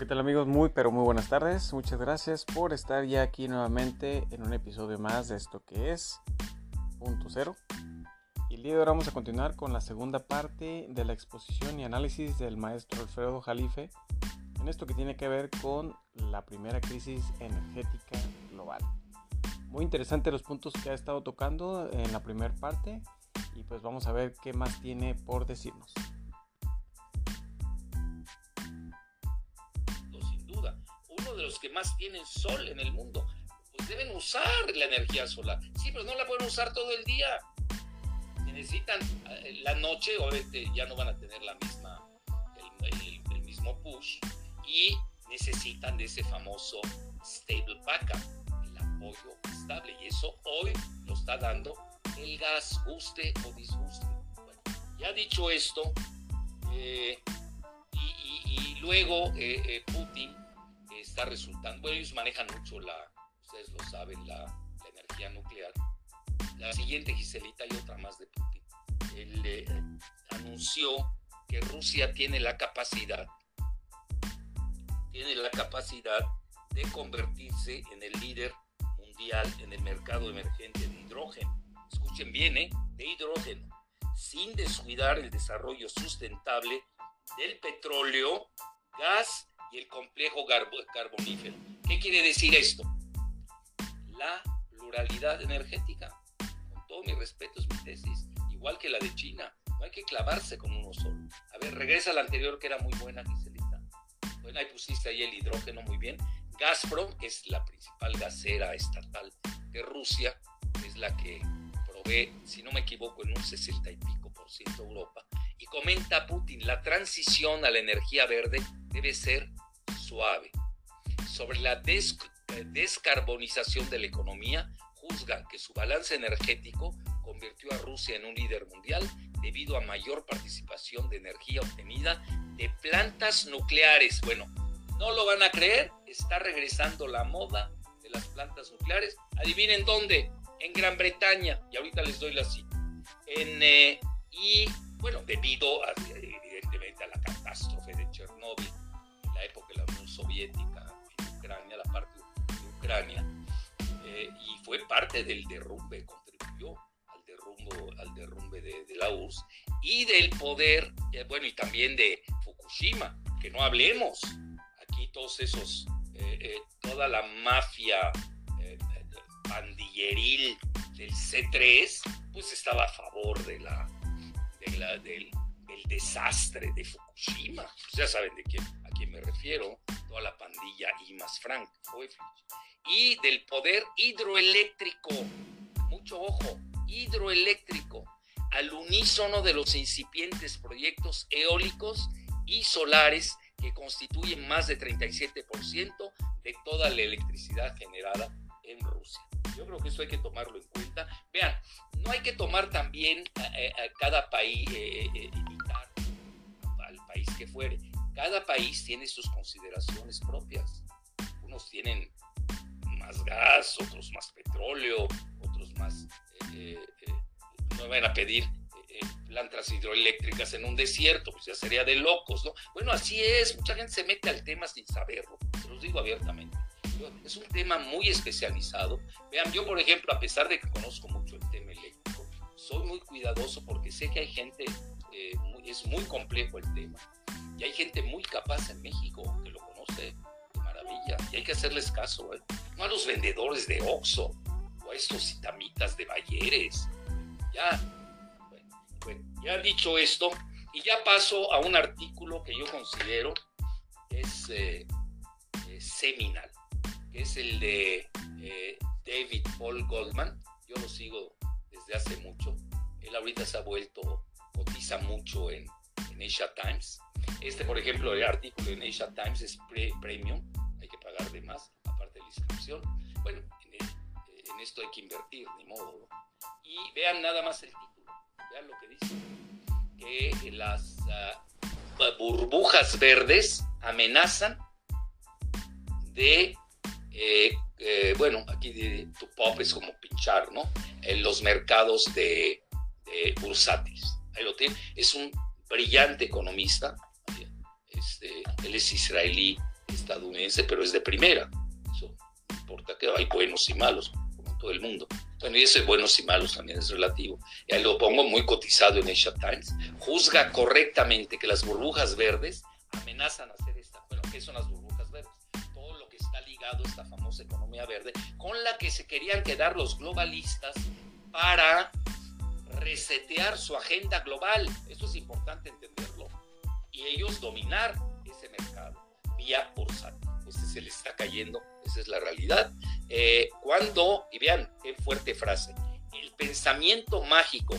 ¿qué tal amigos? Muy, pero muy buenas tardes. Muchas gracias por estar ya aquí nuevamente en un episodio más de esto que es Punto Cero. Y el día de hoy vamos a continuar con la segunda parte de la exposición y análisis del maestro Alfredo Jalife en esto que tiene que ver con la primera crisis energética global. Muy interesante los puntos que ha estado tocando en la primera parte y pues vamos a ver qué más tiene por decirnos. Que más tienen sol en el mundo. Pues deben usar la energía solar. Sí, pero no la pueden usar todo el día. Si necesitan eh, la noche, obviamente ya no van a tener la misma, el, mismo push y necesitan de ese famoso stable backup, el apoyo estable. Y eso hoy lo está dando el gas, guste o disguste. Bueno, ya dicho esto, eh, y, luego eh, Putin está resultando, bueno, ellos manejan mucho la, ustedes lo saben, la, energía nuclear. La siguiente, Giselita, y otra más de Putin. Él anunció que Rusia tiene la capacidad, tiene la capacidad de convertirse en el líder mundial en el mercado emergente de hidrógeno. Escuchen bien, ¿eh? De hidrógeno, sin descuidar el desarrollo sustentable del petróleo, gas y el complejo carbonífero. ¿Qué quiere decir esto? La pluralidad energética. Con todo mi respeto es mi tesis, igual que la de China. No hay que clavarse con uno solo. A ver, regresa a la anterior que era muy buena, Giselita. Bueno, ahí pusiste ahí el hidrógeno muy bien. Gazprom es la principal gasera estatal de Rusia, es la que provee, si no me equivoco, en un 60 y pico por ciento Europa. Y comenta Putin, la transición a la energía verde debe ser suave. Sobre la descarbonización de la economía, juzgan que su balance energético convirtió a Rusia en un líder mundial debido a mayor participación de energía obtenida de plantas nucleares. Bueno, no lo van a creer, está regresando la moda de las plantas nucleares. Adivinen dónde, en Gran Bretaña, y ahorita les doy la cita. En, eh, y bueno, debido a, evidentemente a la catástrofe de Chernóbil, en la época de la Unión Soviética, en Ucrania, la parte de Ucrania, eh, y fue parte del derrumbe, contribuyó al derrumbe, al derrumbe de, la URSS, y del poder, eh, bueno, y también de Fukushima, que no hablemos, aquí todos esos, eh, toda la mafia pandilleril del C3, pues estaba a favor de la, del, desastre de Fukushima. Pues ya saben de quién, a quién me refiero, toda la pandilla y más Frank Y del poder hidroeléctrico, mucho ojo, hidroeléctrico, al unísono de los incipientes proyectos eólicos y solares que constituyen más de 37% de toda la electricidad generada en Rusia. Yo creo que eso hay que tomarlo en cuenta. Vean, no hay que tomar también a, cada país, eh, eh, imitar al país que fuere. Cada país tiene sus consideraciones propias. Unos tienen más gas, otros más petróleo, otros más... Eh, no van a pedir plantas hidroeléctricas en un desierto, pues ya sería de locos, ¿no? Bueno, así es, mucha gente se mete al tema sin saberlo, se los digo abiertamente. Es un tema muy especializado. Vean, yo por ejemplo, a pesar de que conozco mucho el tema eléctrico, soy muy cuidadoso porque sé que hay gente, eh, es muy complejo el tema, y hay gente muy capaz en México que lo conoce de maravilla, y hay que hacerles caso, ¿eh? no a los vendedores de Oxxo, o a estos citamitas de Bayeres. Ya, bueno, ya dicho esto, y ya paso a un artículo que yo considero es eh, seminal que es el de eh, David Paul Goldman. Yo lo sigo desde hace mucho. Él ahorita se ha vuelto, cotiza mucho en, en Asia Times. Este, por ejemplo, el artículo en Asia Times es premium, hay que pagar de más, aparte de la inscripción. Bueno, en, esto hay que invertir, ni modo. Y vean nada más el título, vean lo que dice, que las ah, burbujas verdes amenazan de eh, eh, bueno, aquí tu pop es como pinchar, ¿no? En los mercados de, bursátiles. Ahí lo tiene. Es un brillante economista. Este, él es israelí estadounidense, pero es de primera. Eso no importa que hay buenos y malos, como todo el mundo. Bueno, y ese buenos y malos también es relativo. Y ahí lo pongo muy cotizado en Asia Times. Juzga correctamente que las burbujas verdes amenazan a hacer esta. Bueno, ¿qué son las burbujas esta famosa economía verde, con la que se querían quedar los globalistas para resetear su agenda global. Eso es importante entenderlo. Y ellos dominar ese mercado vía bursátil. Este se le está cayendo, esa es la realidad. Eh, cuando, y vean qué fuerte frase, el pensamiento mágico,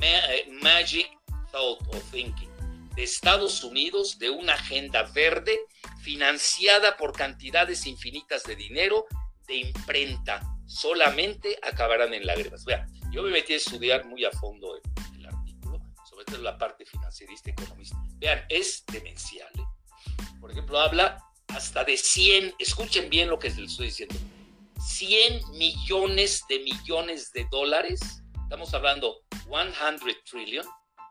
eh, magic thought or thinking, de Estados Unidos, de una agenda verde financiada por cantidades infinitas de dinero, de imprenta, solamente acabarán en lágrimas. Vean, yo me metí a estudiar muy a fondo el, artículo, sobre todo la parte financierista economista. Vean, es demencial. ¿eh? Por ejemplo, habla hasta de 100, escuchen bien lo que les estoy diciendo, 100 millones de millones de dólares, estamos hablando 100 trillion,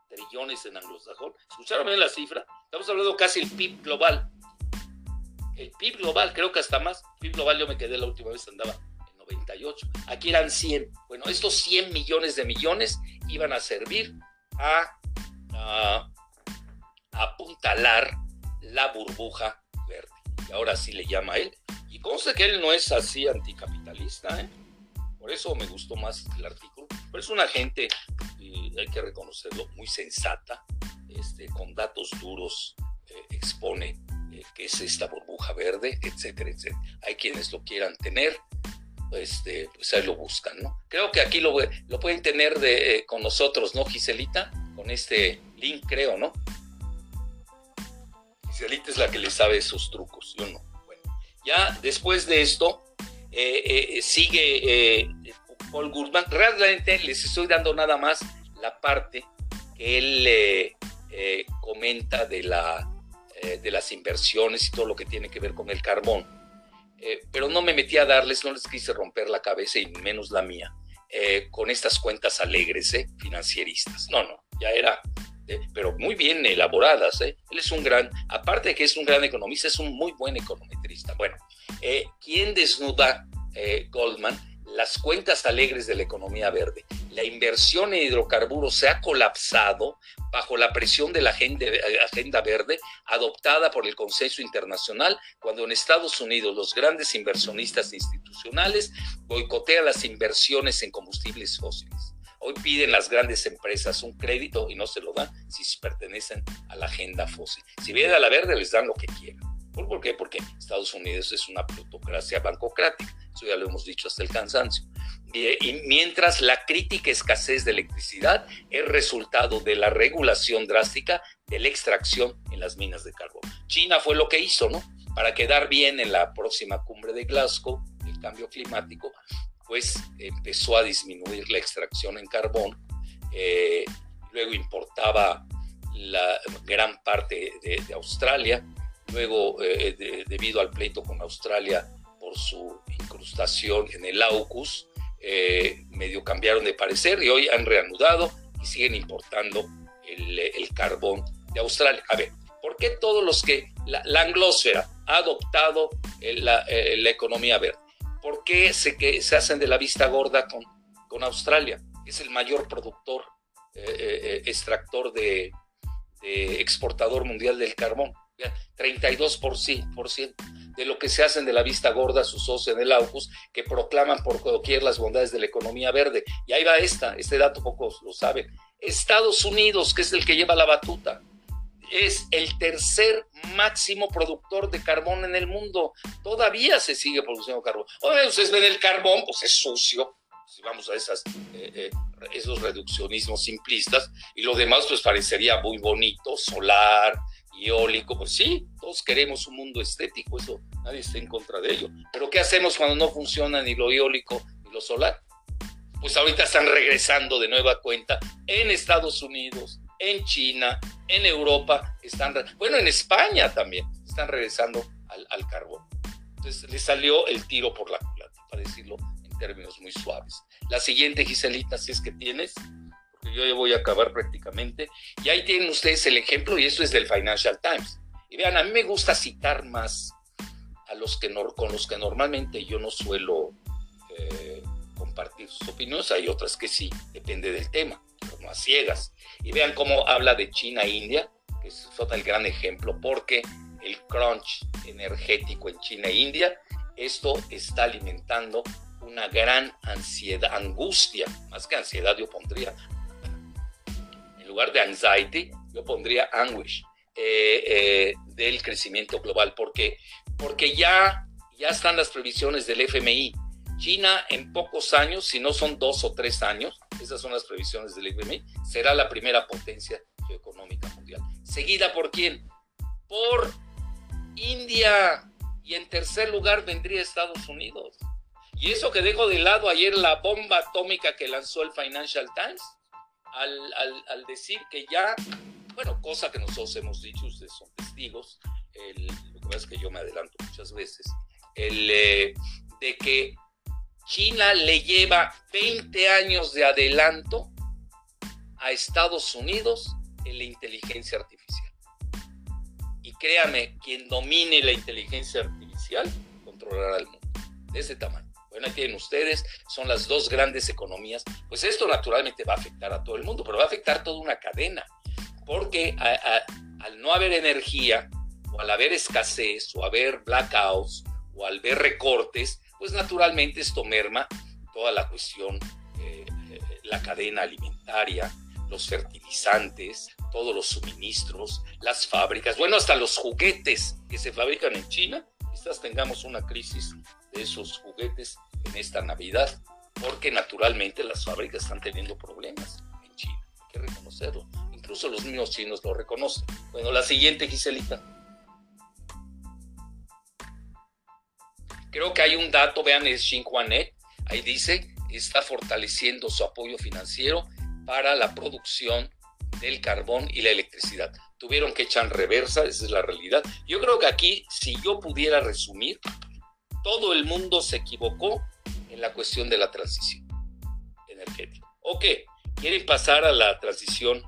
trillones en anglosajón, escucharon bien la cifra, estamos hablando casi el PIB global, el PIB global, creo que hasta más, PIB global yo me quedé la última vez, andaba en 98, aquí eran 100, bueno, estos 100 millones de millones iban a servir a, apuntalar la burbuja verde y ahora sí le llama a él. Y conste que él no es así anticapitalista, ¿eh? por eso me gustó más el artículo. Pero es una gente, hay que reconocerlo, muy sensata, este, con datos duros, eh, expone eh, qué es esta burbuja verde, etcétera, etcétera. Hay quienes lo quieran tener, este, pues ahí lo buscan, ¿no? Creo que aquí lo, lo pueden tener de, con nosotros, ¿no, Giselita? Con este link, creo, ¿no? Giselita es la que le sabe esos trucos, yo no. Bueno, ya después de esto, eh, eh, sigue eh, Paul Guzmán. Realmente les estoy dando nada más la parte que él comenta de, la, de las inversiones y todo lo que tiene que ver con el carbón. pero no me metí a darles, no les quise romper la cabeza y menos la mía, con estas cuentas alegres, financieristas. No, no, ya era pero muy bien elaboradas. ¿eh? Él es un gran, aparte de que es un gran economista, es un muy buen econometrista. Bueno, eh, ¿quién desnuda eh, Goldman? Las cuentas alegres de la economía verde. La inversión en hidrocarburos se ha colapsado bajo la presión de la agenda, agenda verde adoptada por el consenso internacional cuando en Estados Unidos los grandes inversionistas institucionales boicotean las inversiones en combustibles fósiles Hoy piden las grandes empresas un crédito y no se lo dan si pertenecen a la agenda fósil. Si vienen a la verde, les dan lo que quieran. ¿Por qué? Porque Estados Unidos es una plutocracia bancocrática. Eso ya lo hemos dicho hasta el cansancio. Y, mientras la crítica escasez de electricidad es resultado de la regulación drástica de la extracción en las minas de carbón. China fue lo que hizo, ¿no? Para quedar bien en la próxima cumbre de Glasgow, el cambio climático, pues empezó a disminuir la extracción en carbón, eh, luego importaba la gran parte de, Australia, luego eh, debido al pleito con Australia por su incrustación en el AUKUS, eh, medio cambiaron de parecer y hoy han reanudado y siguen importando el, carbón de Australia. A ver, ¿por qué todos los que la, anglosfera ha adoptado la economía verde? ¿Por qué se, que, se hacen de la vista gorda con, con Australia? Es el mayor productor, eh, eh, eh, extractor de, exportador mundial del carbón. 32% de lo que se hacen de la vista gorda sus socios en el AUKUS, que proclaman por doquier las bondades de la economía verde. Y ahí va esta, este dato pocos lo saben. Estados Unidos, que es el que lleva la batuta, es el tercer máximo productor de carbón en el mundo. Todavía se sigue produciendo carbón. Oye, ustedes ven el carbón, pues es sucio. Si vamos a esas, eh, eh, esos reduccionismos simplistas, y lo demás, pues parecería muy bonito, solar, Pues sí, todos queremos un mundo estético, eso nadie está en contra de ello. Pero ¿qué hacemos cuando no funciona ni lo eólico ni lo solar? Pues ahorita están regresando de nueva cuenta en Estados Unidos, en China, en Europa, están, bueno, en España también, están regresando al, carbón. Entonces le salió el tiro por la culata, para decirlo en términos muy suaves. La siguiente, Giselita, si es que tienes, yo ya voy a acabar prácticamente, y ahí tienen ustedes el ejemplo, y eso es del Financial Times. Y vean, a mí me gusta citar más a los que con los que normalmente yo no suelo eh, compartir sus opiniones, hay otras que sí, depende del tema, como a ciegas. Y vean cómo habla de China e India, que es el gran ejemplo, porque el crunch energético en China e India, esto está alimentando una gran ansiedad, angustia, más que ansiedad yo pondría, lugar de anxiety, yo pondría anguish eh, eh, del crecimiento global, porque, porque ya, ya están las previsiones del FMI. China en pocos años, si no son dos o tres años, esas son las previsiones del FMI, será la primera potencia geoeconómica mundial. ¿Seguida por quién? Por India. Y en tercer lugar vendría Estados Unidos. Y eso que dejo de lado ayer la bomba atómica que lanzó el Financial Times, al, decir que ya, bueno, cosa que nosotros hemos dicho, ustedes son testigos, lo que pasa es que yo me adelanto muchas veces, el, eh, de que China le lleva 20 años de adelanto a Estados Unidos en la inteligencia artificial. Y créame, quien domine la inteligencia artificial controlará el mundo de ese tamaño. Bueno, ahí tienen ustedes, son las dos grandes economías. Pues esto naturalmente va a afectar a todo el mundo, pero va a afectar toda una cadena, porque al no haber energía, o al haber escasez, o haber blackouts, o al ver recortes, pues naturalmente esto merma toda la cuestión, eh, eh, la cadena alimentaria, los fertilizantes, todos los suministros, las fábricas, bueno, hasta los juguetes que se fabrican en China, quizás tengamos una crisis de esos juguetes en esta Navidad, porque naturalmente las fábricas están teniendo problemas en China, hay que reconocerlo. Incluso los mismos chinos lo reconocen. Bueno, la siguiente, Giselita. Creo que hay un dato, vean, es Xinhuanet, ahí dice, está fortaleciendo su apoyo financiero para la producción del carbón y la electricidad. Tuvieron que echar reversa, esa es la realidad. Yo creo que aquí, si yo pudiera resumir, todo el mundo se equivocó en la cuestión de la transición energética. Ok, quieren pasar a la transición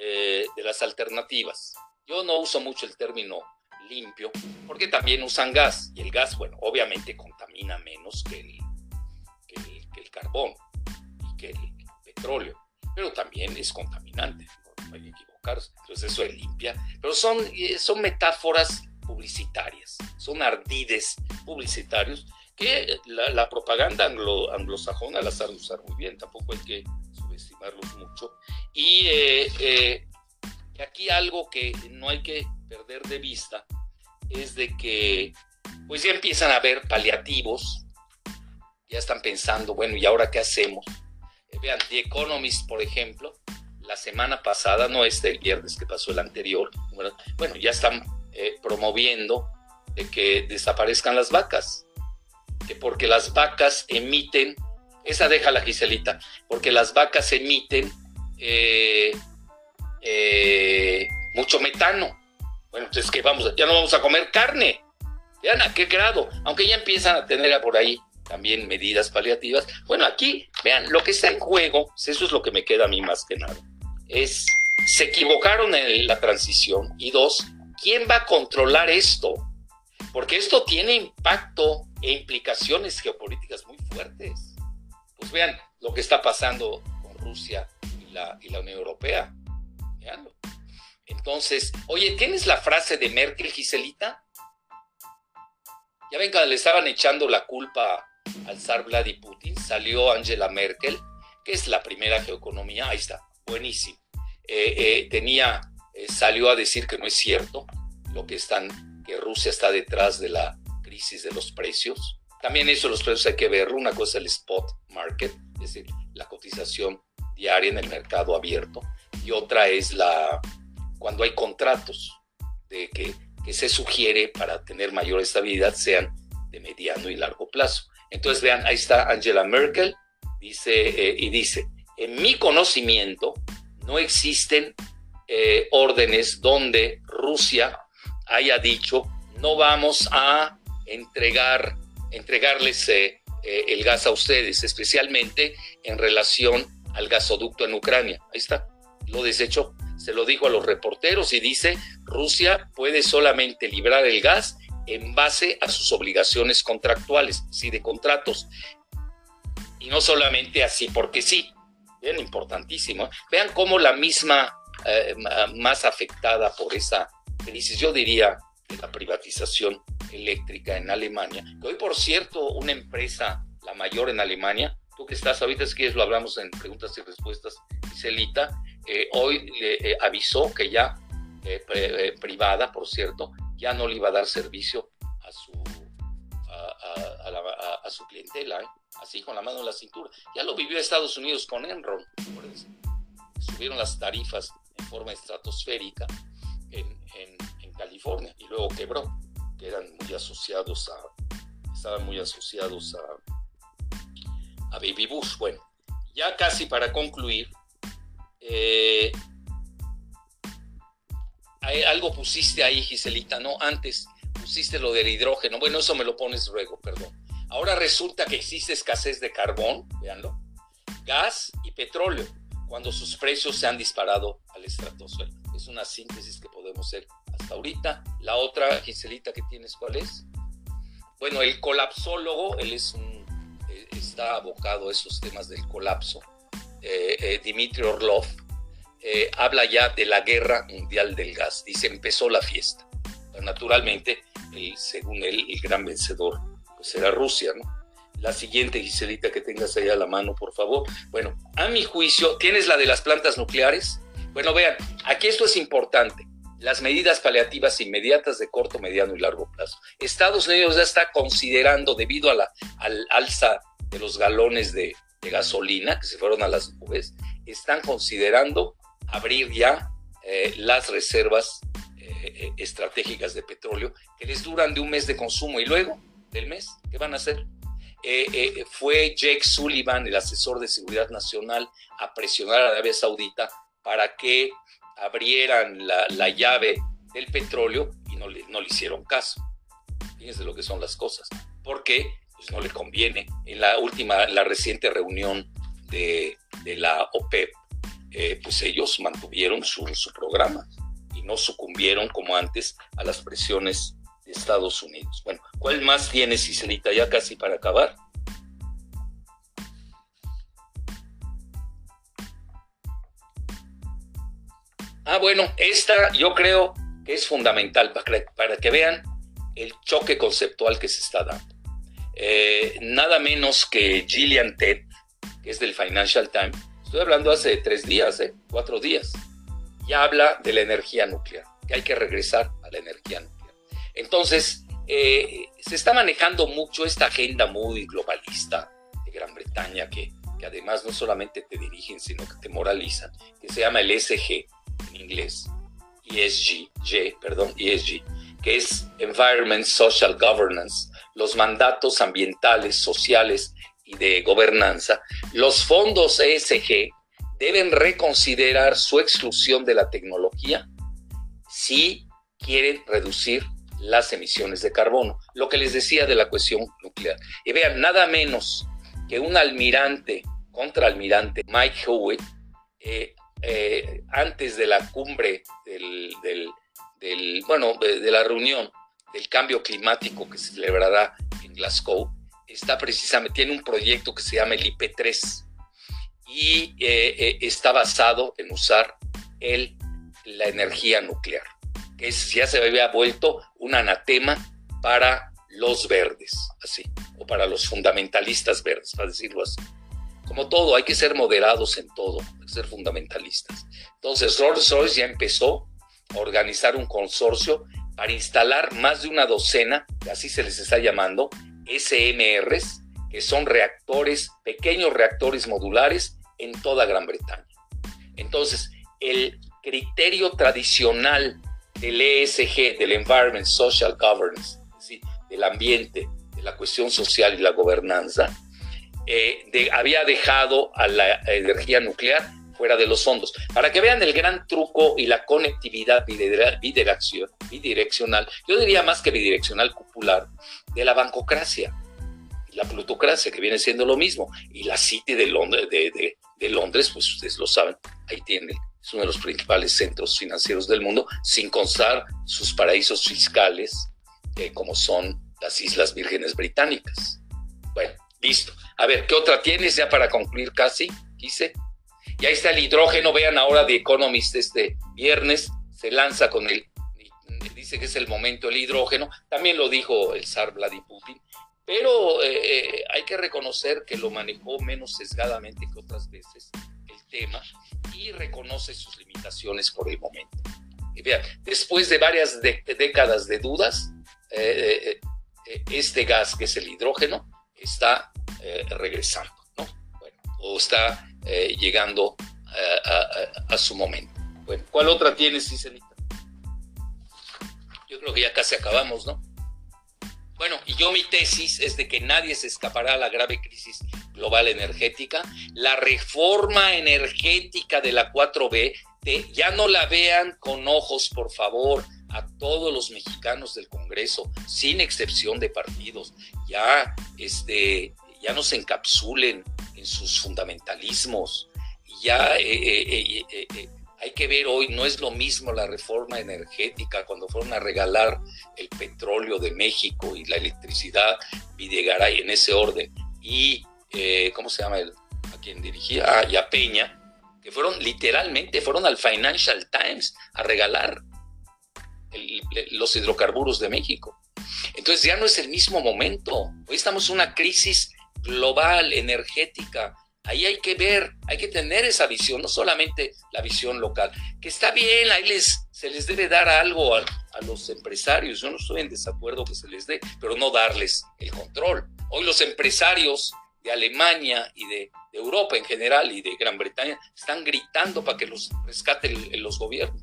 eh, de las alternativas. Yo no uso mucho el término limpio porque también usan gas y el gas, bueno, obviamente contamina menos que el, que carbón y que el petróleo, pero también es contaminante, no hay que equivocarse. Entonces eso es limpia, pero son, eh, son metáforas publicitarias, son ardides publicitarios que la, propaganda anglo, anglosajona las sabe usar muy bien, tampoco hay que subestimarlos mucho. Y eh, eh, aquí algo que no hay que perder de vista es de que pues ya empiezan a haber paliativos, ya están pensando, bueno, ¿y ahora qué hacemos? Eh, vean, The Economist, por ejemplo, la semana pasada, no este el viernes que pasó el anterior, bueno, ya están eh, promoviendo que desaparezcan las vacas, que porque las vacas emiten, esa deja la Giselita, porque las vacas emiten eh, eh, mucho metano. Bueno, entonces que vamos, ya no vamos a comer carne. Vean a qué grado, aunque ya empiezan a tener por ahí también medidas paliativas. Bueno, aquí, vean, lo que está en juego, eso es lo que me queda a mí más que nada, es, se equivocaron en la transición y dos, ¿quién va a controlar esto? Porque esto tiene impacto e implicaciones geopolíticas muy fuertes. Pues vean lo que está pasando con Rusia y la, Unión Europea. Veanlo. Entonces, oye, ¿tienes la frase de Merkel, Giselita? Ya ven cuando le estaban echando la culpa al zar Vladimir Putin, salió Angela Merkel, que es la primera geoeconomía, ahí está, buenísimo. Eh, eh, tenía eh, salió a decir que no es cierto lo que están, que Rusia está detrás de la crisis de los precios. También eso los precios hay que verlo. Una cosa es el spot market, es decir, la cotización diaria en el mercado abierto. Y otra es la cuando hay contratos de que, que se sugiere para tener mayor estabilidad sean de mediano y largo plazo. Entonces vean, ahí está Angela Merkel, dice, eh, y dice, en mi conocimiento no existen eh, órdenes donde Rusia haya dicho no vamos a entregar, entregarles eh, eh, el gas a ustedes, especialmente en relación al gasoducto en Ucrania. Ahí está, lo desechó, se lo dijo a los reporteros y dice, Rusia puede solamente librar el gas en base a sus obligaciones contractuales, sí, de contratos. Y no solamente así porque sí, bien importantísimo. Vean cómo la misma eh, más afectada por esa crisis, yo diría, de la privatización eléctrica en Alemania, que hoy, por cierto, una empresa, la mayor en Alemania, tú que estás ahorita, si quieres lo hablamos en preguntas y respuestas, Celita, eh, hoy le eh, avisó que ya, privada, por cierto, ya no le iba a dar servicio a su, a, su clientela, así con la mano en la cintura. Ya lo vivió Estados Unidos con Enron, subieron las tarifas en forma estratosférica en, en California y luego quebró, que eran muy asociados a, estaban muy asociados a, a Baby Bush. Bueno, ya casi para concluir, eh, algo pusiste ahí, Giselita, ¿no? Antes pusiste lo del hidrógeno. Bueno, eso me lo pones luego, perdón. Ahora resulta que existe escasez de carbón, véanlo, gas y petróleo, cuando sus precios se han disparado al estratosfera. Es una síntesis que podemos hacer hasta ahorita. La otra, Giselita, que tienes, ¿cuál es? Bueno, el colapsólogo, él es un, eh, está abocado a esos temas del colapso eh, eh, Dimitri Orlov, eh, habla ya de la guerra mundial del gas. Dice, empezó la fiesta. naturalmente, según él, el gran vencedor pues Rusia, ¿no? La siguiente, Giselita, que tengas ahí a la mano, por favor. Bueno, a mi juicio, ¿tienes la de las plantas nucleares? Bueno, vean, aquí esto es importante. Las medidas paliativas inmediatas de corto, mediano y largo plazo. Estados Unidos ya está considerando, debido a la, al alza de los galones de, gasolina que se fueron a las nubes, están considerando abrir ya eh, las reservas eh, estratégicas de petróleo que les duran de un mes de consumo y luego del mes, ¿qué van a hacer? Eh, fue Jake Sullivan, el asesor de seguridad nacional, a presionar a Arabia Saudita para que abrieran la, llave del petróleo y no le, no le hicieron caso. Fíjense lo que son las cosas. ¿Por qué? pues no le conviene. En la última, la reciente reunión de, la OPEP, eh, pues ellos mantuvieron su, programa y no sucumbieron como antes a las presiones de Estados Unidos. Bueno, ¿cuál más tiene, Cicelita, ya casi para acabar? Ah, bueno, esta yo creo que es fundamental para para que vean el choque conceptual que se está dando. Eh, nada menos que Gillian Ted, que es del Financial Times, estoy hablando hace tres días, eh, cuatro días, y habla de la energía nuclear, que hay que regresar a la energía nuclear. Entonces, eh, se está manejando mucho esta agenda muy globalista de Gran Bretaña, que, que además no solamente te dirigen, sino que te moralizan, que se llama el ESG en inglés, ESG, perdón, ESG, que es Environment Social Governance, los mandatos ambientales, sociales y de gobernanza, los fondos ESG deben reconsiderar su exclusión de la tecnología si quieren reducir las emisiones de carbono. Lo que les decía de la cuestión nuclear. Y vean, nada menos que un almirante, contraalmirante, Mike Hewitt, eh, eh, antes de la cumbre del, bueno, de la reunión del cambio climático que se celebrará en Glasgow, está precisamente, tiene un proyecto que se llama el IP3 y eh, está basado en usar el, la energía nuclear, que ya se había vuelto un anatema para los verdes, así, o para los fundamentalistas verdes, para decirlo así. Como todo, hay que ser moderados en todo, hay que ser fundamentalistas. Entonces, Rolls-Royce ya empezó a organizar un consorcio para instalar más de una docena, así se les está llamando, SMRs, que son reactores, pequeños reactores modulares en toda Gran Bretaña. Entonces, el criterio tradicional del ESG, del Environment Social Governance, del ambiente, de la cuestión social y la gobernanza, eh, de, había dejado a la energía nuclear fuera de los fondos. Para que vean el gran truco y la conectividad bidireccional, yo diría más que bidireccional popular, de la bancocracia, la plutocracia, que viene siendo lo mismo, y la City de Londres, de, Londres pues ustedes lo saben, ahí tiene, es uno de los principales centros financieros del mundo, sin constar sus paraísos fiscales eh, como son las Islas Vírgenes Británicas. Bueno, listo. A ver, ¿qué otra tienes ya para concluir casi? Quise. Y ahí está el hidrógeno, vean ahora The Economist este viernes, se lanza con el, dice que es el momento el hidrógeno, también lo dijo el zar Vladimir Putin, pero eh, hay que reconocer que lo manejó menos sesgadamente que otras veces tema y reconoce sus limitaciones por el momento. Y después de varias décadas de dudas, eh, eh, este gas, que es el hidrógeno, está regresando, ¿no? Bueno, o está llegando a, su momento. Bueno, ¿cuál otra tienes, Cicelita? Yo creo que ya casi acabamos, ¿no? Bueno, y yo mi tesis es de que nadie se escapará a la grave crisis global energética. La reforma energética de la 4B, ya no la vean con ojos, por favor, a todos los mexicanos del Congreso, sin excepción de partidos. Ya, este, ya no se encapsulen en sus fundamentalismos. Ya eh, eh, eh, hay que ver hoy, no es lo mismo la reforma energética cuando fueron a regalar el petróleo de México y la electricidad, Videgaray en ese orden, y, eh, ¿cómo se llama? El, a quien dirigía, ah, y a Peña, que fueron literalmente, fueron al Financial Times a regalar los hidrocarburos de México. Entonces ya no es el mismo momento. Hoy estamos en una crisis global, energética, Ahí hay que ver, hay que tener esa visión, no solamente la visión local, que está bien, ahí les, se les debe dar algo a, los empresarios, yo no estoy en desacuerdo que se les dé, pero no darles el control. Hoy los empresarios de Alemania y de, Europa en general y de Gran Bretaña están gritando para que los rescaten los gobiernos,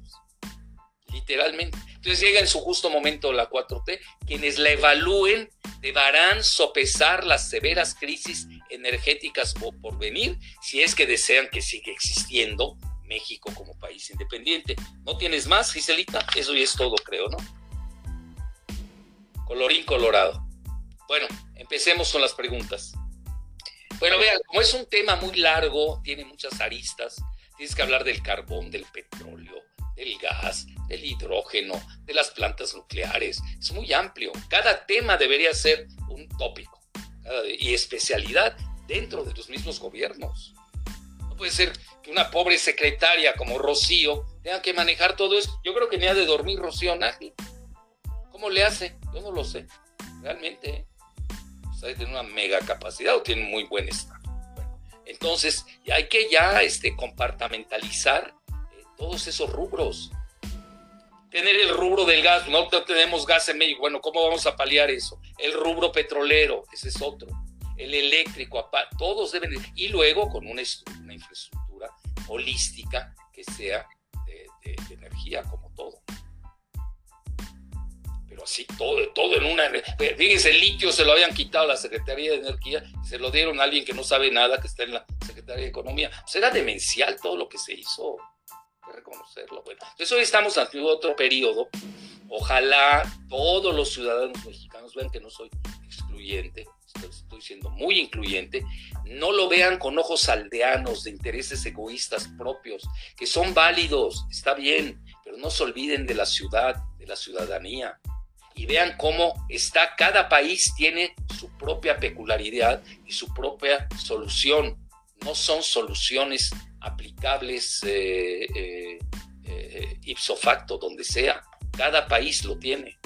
literalmente. Entonces llega en su justo momento la 4T, quienes la evalúen deberán sopesar las severas crisis energéticas por, venir si es que desean que siga existiendo México como país independiente. ¿No tienes más, Giselita? Eso ya es todo, creo, ¿no? Colorín colorado. Bueno, empecemos con las preguntas. Bueno, vean, como es un tema muy largo, tiene muchas aristas, tienes que hablar del carbón, del petróleo, del gas, del hidrógeno, de las plantas nucleares. Es muy amplio. Cada tema debería ser un tópico y especialidad dentro de los mismos gobiernos. No puede ser que una pobre secretaria como Rocío tenga que manejar todo eso. Yo creo que ni ha de dormir Rocío Nájil. ¿Cómo le hace? Yo no lo sé. Realmente, ¿eh? Pues tiene una mega capacidad o tiene muy buen estado. entonces, hay que ya este, compartamentalizar eh, todos esos rubros tener el rubro del gas, no tenemos gas en México, bueno, ¿cómo vamos a paliar eso? El rubro petrolero, ese es otro, el eléctrico, todos deben, y luego con una, infraestructura holística que sea de, energía como todo. Así, todo, todo en una... Fíjense, el litio se lo habían quitado a la Secretaría de Energía, se lo dieron a alguien que no sabe nada, que está en la Secretaría de Economía. Pues era demencial todo lo que se hizo reconocerlo. Bueno, entonces hoy estamos ante otro periodo. Ojalá todos los ciudadanos mexicanos vean que no soy excluyente, estoy, siendo muy incluyente, no lo vean con ojos aldeanos de intereses egoístas propios, que son válidos, está bien, pero no se olviden de la ciudad, de la ciudadanía. Y vean cómo está, cada país tiene su propia peculiaridad y su propia solución. No son soluciones aplicables eh, eh, eh, ipso facto, donde sea. Cada país lo tiene.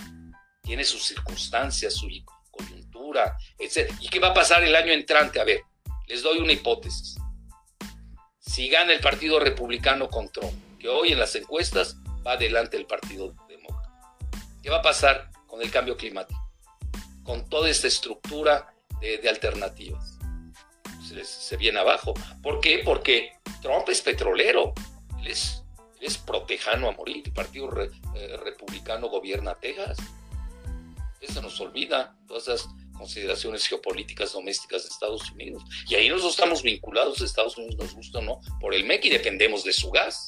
Tiene sus circunstancias, su coyuntura, etc. ¿Y qué va a pasar el año entrante? A ver, les doy una hipótesis. Si gana el Partido Republicano con Trump, que hoy en las encuestas va adelante el Partido Demócrata, ¿qué va a pasar con el cambio climático? Con toda esta estructura de, alternativas. Se, se viene abajo. ¿Por qué? Porque Trump es petrolero, él es, protejano a morir, el Partido eh, Republicano gobierna Texas. Eso nos olvida, todas esas consideraciones geopolíticas domésticas de Estados Unidos. Y ahí nosotros estamos vinculados a Estados Unidos, nos gusta o no, por el MEC y dependemos de su gas.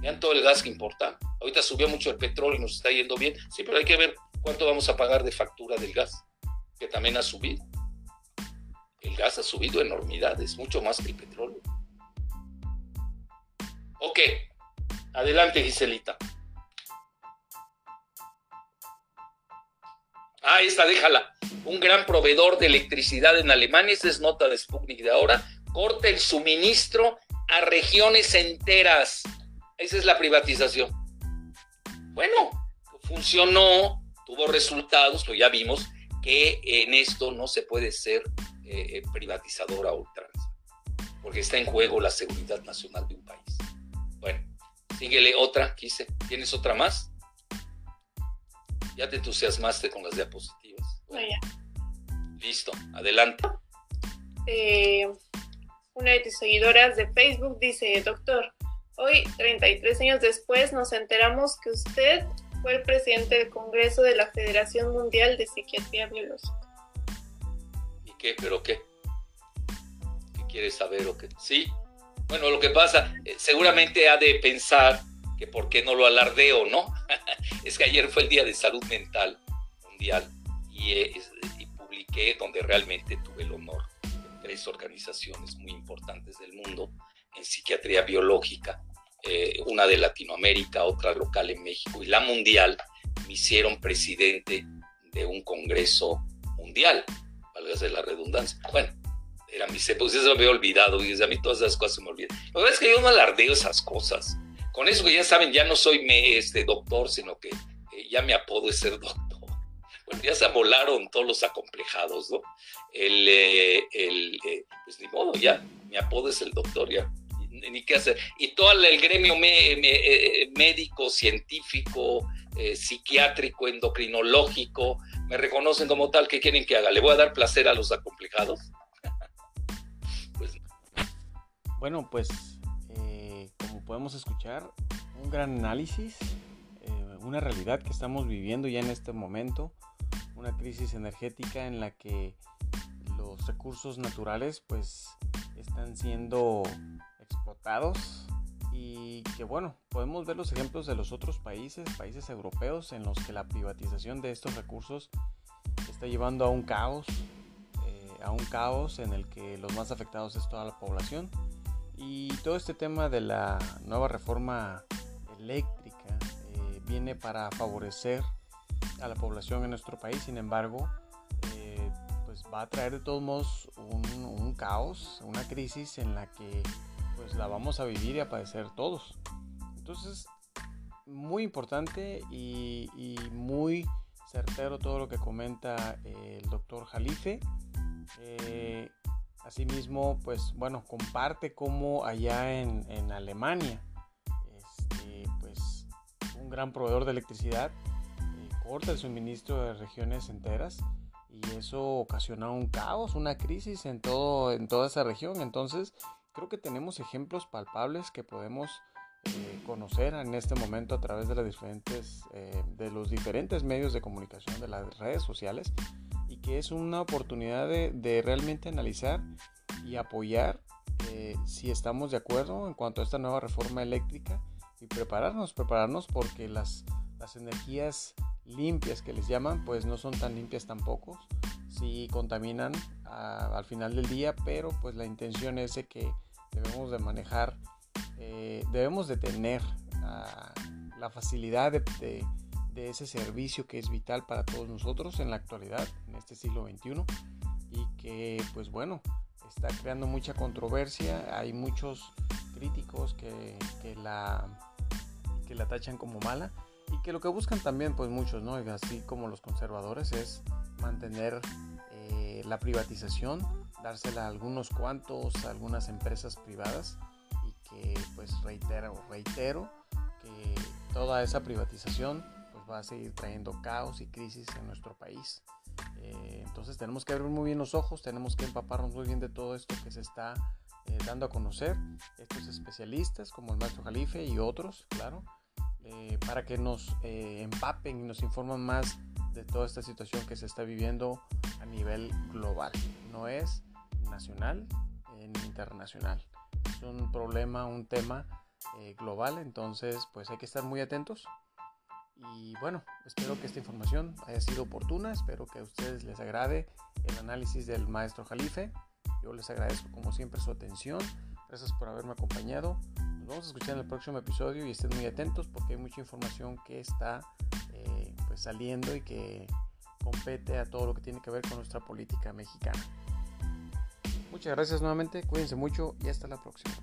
Vean todo el gas que importa. Ahorita subió mucho el petróleo y nos está yendo bien. Sí, pero hay que ver cuánto vamos a pagar de factura del gas, que también ha subido. El gas ha subido enormidades, mucho más que el petróleo. Ok, adelante Giselita. Ah, esta déjala. Un gran proveedor de electricidad en Alemania, esta es nota de Sputnik de ahora, corta el suministro a regiones enteras. Esa es la privatización. Bueno, funcionó, tuvo resultados, pero ya vimos que en esto no se puede ser eh, privatizador a ultranza, porque está en juego la seguridad nacional de un país. Bueno, síguele otra, quise. ¿Tienes otra más? Ya te entusiasmaste con las diapositivas. Listo, adelante. Eh, una de tus seguidoras de Facebook dice, doctor, hoy, 33 años después, nos enteramos que usted fue el presidente del Congreso de la Federación Mundial de Psiquiatría Biológica. ¿Y qué? ¿Pero qué? ¿Qué quieres saber o qué? Sí. Bueno, lo que pasa, eh, seguramente ha de pensar que por qué no lo alardeo, ¿no? es que ayer fue el Día de Salud Mental Mundial y, eh, y publiqué donde realmente tuve el honor de tres organizaciones muy importantes del mundo en psiquiatría biológica eh, una de Latinoamérica, otra local en México y la mundial, me hicieron presidente de un congreso mundial, valga la redundancia. Bueno, era mi pues eso me había olvidado y a mí todas esas cosas se me olvidan. La verdad es que yo no alardeo esas cosas. Con eso que ya saben, ya no soy este, doctor, sino que eh, ya mi apodo es ser doctor. Bueno, ya se amolaron todos los acomplejados, ¿no? El, eh, el pues ni modo, ya, mi apodo es el doctor, ya ni qué hacer. Y todo el gremio eh, médico, científico, eh, psiquiátrico, endocrinológico, me reconocen como tal, ¿qué quieren que haga? ¿Le voy a dar placer a los acomplejados? pues... Bueno, pues eh, como podemos escuchar, un gran análisis, una realidad que estamos viviendo ya en este momento, una crisis energética en la que los recursos naturales pues están siendo explotados y que bueno, podemos ver los ejemplos de los otros países, países europeos, en los que la privatización de estos recursos está llevando a un caos, eh, a un caos en el que los más afectados es toda la población. Y todo este tema de la nueva reforma eléctrica eh, viene para favorecer a la población en nuestro país, sin embargo, eh, pues va a traer de todos modos un, un caos, una crisis en la que pues la vamos a vivir y a padecer todos. Entonces, muy importante y, muy certero todo lo que comenta el doctor Jalife. Eh, asimismo, pues bueno, comparte cómo allá en, Alemania, este, pues un gran proveedor de electricidad eh, corta el suministro de regiones enteras y eso ocasiona un caos, una crisis en, todo, en toda esa región. Entonces, creo que tenemos ejemplos palpables que podemos eh, conocer en este momento a través de, las diferentes, eh, de los diferentes medios de comunicación, de las redes sociales, y que es una oportunidad de, realmente analizar y apoyar eh, si estamos de acuerdo en cuanto a esta nueva reforma eléctrica y prepararnos, prepararnos porque las, las energías limpias que les llaman, pues no son tan limpias tampoco, si contaminan ah, al final del día, pero pues la intención es de que debemos de manejar, eh, debemos de tener ah, la facilidad de, ese servicio que es vital para todos nosotros en la actualidad, en este siglo XXI, y que pues bueno, está creando mucha controversia, hay muchos críticos que, la, que la tachan como mala y que lo que buscan también pues muchos, ¿no? así como los conservadores es mantener eh, la privatización dársela a algunos cuantos, a algunas empresas privadas y que pues reitero, reitero que toda esa privatización pues va a seguir trayendo caos y crisis en nuestro país. Eh, entonces tenemos que abrir muy bien los ojos, tenemos que empaparnos muy bien de todo esto que se está eh, dando a conocer, estos especialistas como el maestro Jalife y otros, claro, eh, para que nos empapen y nos informen más de toda esta situación que se está viviendo a nivel global. No es nacional en internacional. Es un problema, un tema eh, global, entonces pues hay que estar muy atentos. Y bueno, espero que esta información haya sido oportuna, espero que a ustedes les agrade el análisis del maestro Jalife. Yo les agradezco como siempre su atención, gracias por haberme acompañado. Nos vamos a escuchar en el próximo episodio y estén muy atentos porque hay mucha información que está eh, pues saliendo y que compete a todo lo que tiene que ver con nuestra política mexicana. Muchas gracias nuevamente, cuídense mucho y hasta la próxima.